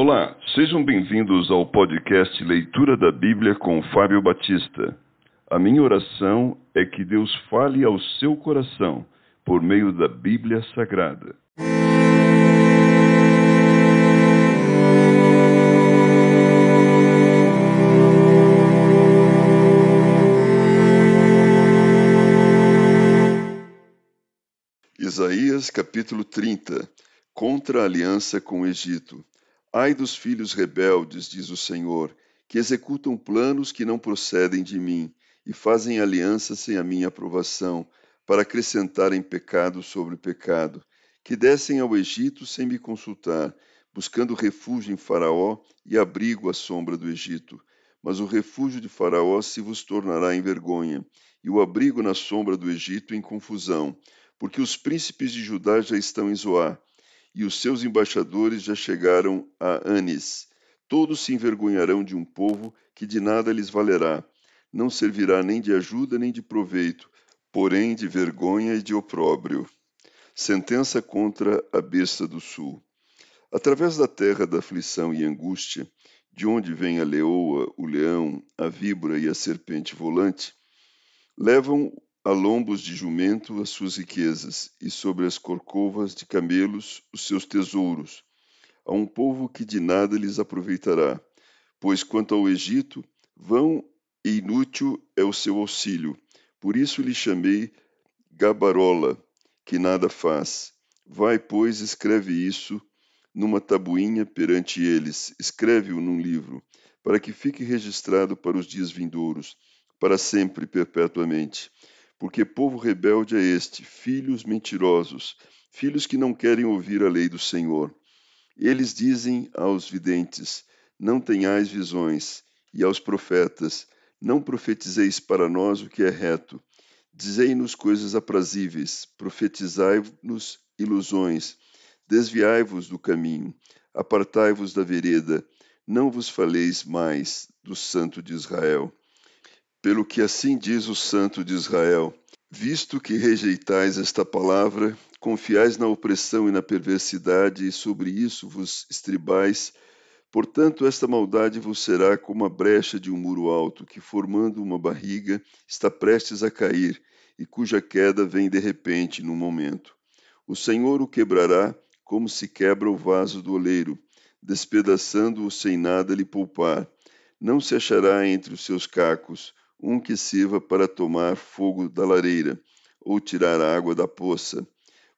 Olá, sejam bem-vindos ao podcast Leitura da Bíblia com Fábio Batista. A minha oração é que Deus fale ao seu coração por meio da Bíblia Sagrada. Isaías capítulo 30 Contra a aliança com o Egito. Ai dos filhos rebeldes, diz o Senhor, que executam planos que não procedem de mim e fazem aliança sem a minha aprovação, para acrescentarem pecado sobre pecado, que descem ao Egito sem me consultar, buscando refúgio em Faraó e abrigo à sombra do Egito. Mas o refúgio de Faraó se vos tornará em vergonha, e o abrigo na sombra do Egito em confusão, porque os príncipes de Judá já estão em Zoá, e os seus embaixadores já chegaram a Anis. Todos se envergonharão de um povo que de nada lhes valerá, não servirá nem de ajuda nem de proveito, porém de vergonha e de opróbrio. Sentença contra a besta do sul. Através da terra da aflição e angústia, de onde vem a leoa, o leão, a víbora e a serpente volante, levam a lombos de jumento as suas riquezas, e sobre as corcovas de camelos os seus tesouros, a um povo que de nada lhes aproveitará. Pois quanto ao Egito, vão e inútil é o seu auxílio. Por isso lhe chamei Gabarola, que nada faz. Vai, pois, escreve isso numa tabuinha perante eles, escreve-o num livro, para que fique registrado para os dias vindouros, para sempre perpetuamente. Porque povo rebelde é este, filhos mentirosos, filhos que não querem ouvir a lei do Senhor. Eles dizem aos videntes: Não tenhais visões, e aos profetas: Não profetizeis para nós o que é reto. Dizei-nos coisas aprazíveis, profetizai-nos ilusões. Desviai-vos do caminho, apartai-vos da vereda, não vos faleis mais do Santo de Israel. Pelo que assim diz o Santo de Israel: Visto que rejeitais esta palavra, confiais na opressão e na perversidade, e sobre isso vos estribais, portanto, esta maldade vos será como a brecha de um muro alto, que, formando uma barriga, está prestes a cair, e cuja queda vem de repente, num momento. O Senhor o quebrará, como se quebra o vaso do oleiro, despedaçando-o sem nada lhe poupar. Não se achará entre os seus cacos um que sirva para tomar fogo da lareira, ou tirar água da poça.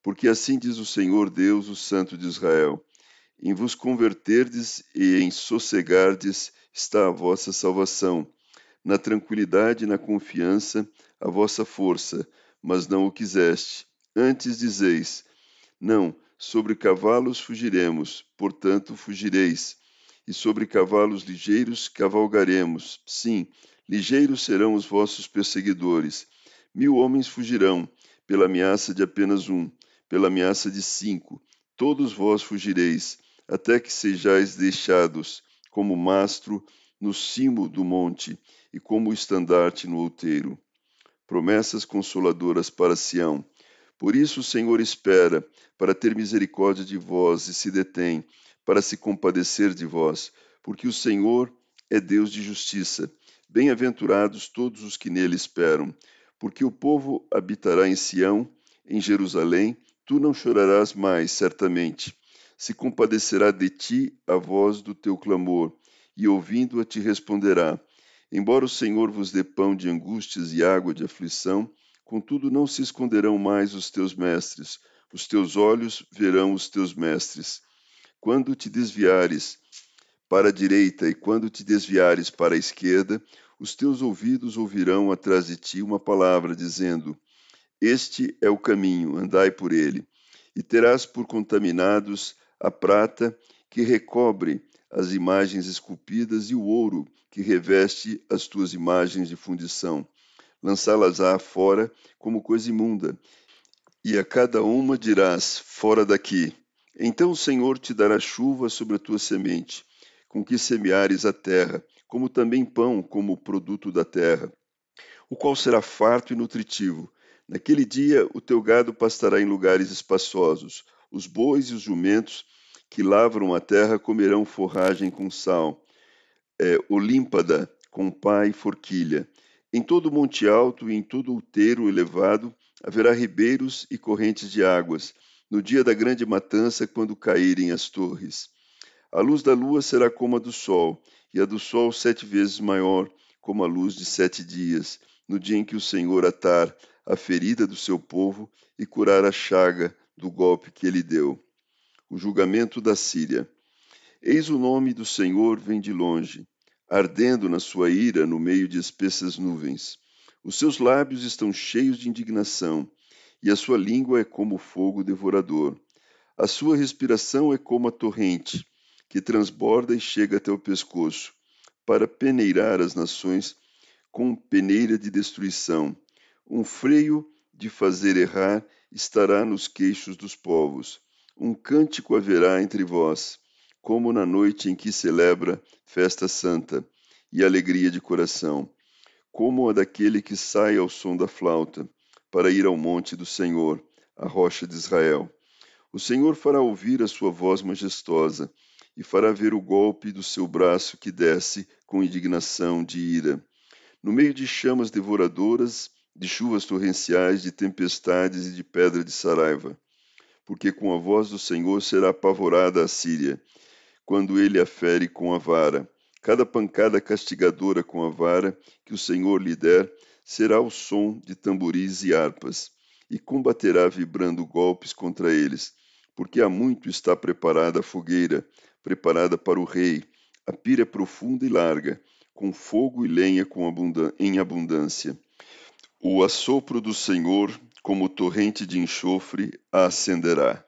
Porque assim diz o Senhor Deus, o Santo de Israel: Em vos converterdes e em sossegardes está a vossa salvação. Na tranquilidade e na confiança, a vossa força, mas não o quiseste. Antes dizeis: Não, sobre cavalos fugiremos, portanto fugireis. E sobre cavalos ligeiros cavalgaremos. Sim, Ligeiros serão os vossos perseguidores. Mil homens fugirão, pela ameaça de apenas um, pela ameaça de cinco. Todos vós fugireis, até que sejais deixados, como mastro no cimo do monte e como estandarte no outeiro. Promessas consoladoras para Sião. Por isso o Senhor espera, para ter misericórdia de vós e se detém, para se compadecer de vós, porque o Senhor é Deus de justiça Bem-aventurados todos os que nele esperam, porque o povo habitará em Sião, em Jerusalém, tu não chorarás mais, certamente. Se compadecerá de ti a voz do teu clamor, e ouvindo-a te responderá. Embora o Senhor vos dê pão de angústias e água de aflição, contudo não se esconderão mais os teus mestres, os teus olhos verão os teus mestres. Quando te desviares para a direita, e quando te desviares para a esquerda, os teus ouvidos ouvirão atrás de ti uma palavra dizendo: Este é o caminho, andai por ele. E terás por contaminados a prata que recobre as imagens esculpidas e o ouro que reveste as tuas imagens de fundição. Lançá-las-á fora como coisa imunda, e a cada uma dirás: Fora daqui. Então o Senhor te dará chuva sobre a tua semente com que semeares a terra, como também pão como produto da terra, o qual será farto e nutritivo. Naquele dia o teu gado pastará em lugares espaçosos, os bois e os jumentos que lavram a terra comerão forragem com sal, é, olímpada com pá e forquilha. Em todo monte alto e em todo outeiro elevado haverá ribeiros e correntes de águas, no dia da grande matança, quando caírem as torres. A luz da lua será como a do sol, e a do sol sete vezes maior, como a luz de sete dias, no dia em que o Senhor atar a ferida do seu povo e curar a chaga do golpe que ele deu. O julgamento da Síria. Eis o nome do Senhor vem de longe, ardendo na sua ira no meio de espessas nuvens. Os seus lábios estão cheios de indignação, e a sua língua é como fogo devorador. A sua respiração é como a torrente, que transborda e chega até o pescoço, para peneirar as nações com peneira de destruição. Um freio de fazer errar estará nos queixos dos povos. Um cântico haverá entre vós como na noite em que celebra festa santa e alegria de coração, como a daquele que sai ao som da flauta, para ir ao monte do Senhor, a rocha de Israel. O Senhor fará ouvir a sua voz majestosa e fará ver o golpe do seu braço que desce com indignação de ira. No meio de chamas devoradoras, de chuvas torrenciais, de tempestades e de pedra de saraiva. Porque com a voz do Senhor será apavorada a Síria, quando ele a fere com a vara. Cada pancada castigadora com a vara que o Senhor lhe der será o som de tamboris e harpas, e combaterá vibrando golpes contra eles, porque há muito está preparada a fogueira, preparada para o rei, a pira profunda e larga, com fogo e lenha com abundan em abundância. O assopro do Senhor, como torrente de enxofre, a acenderá.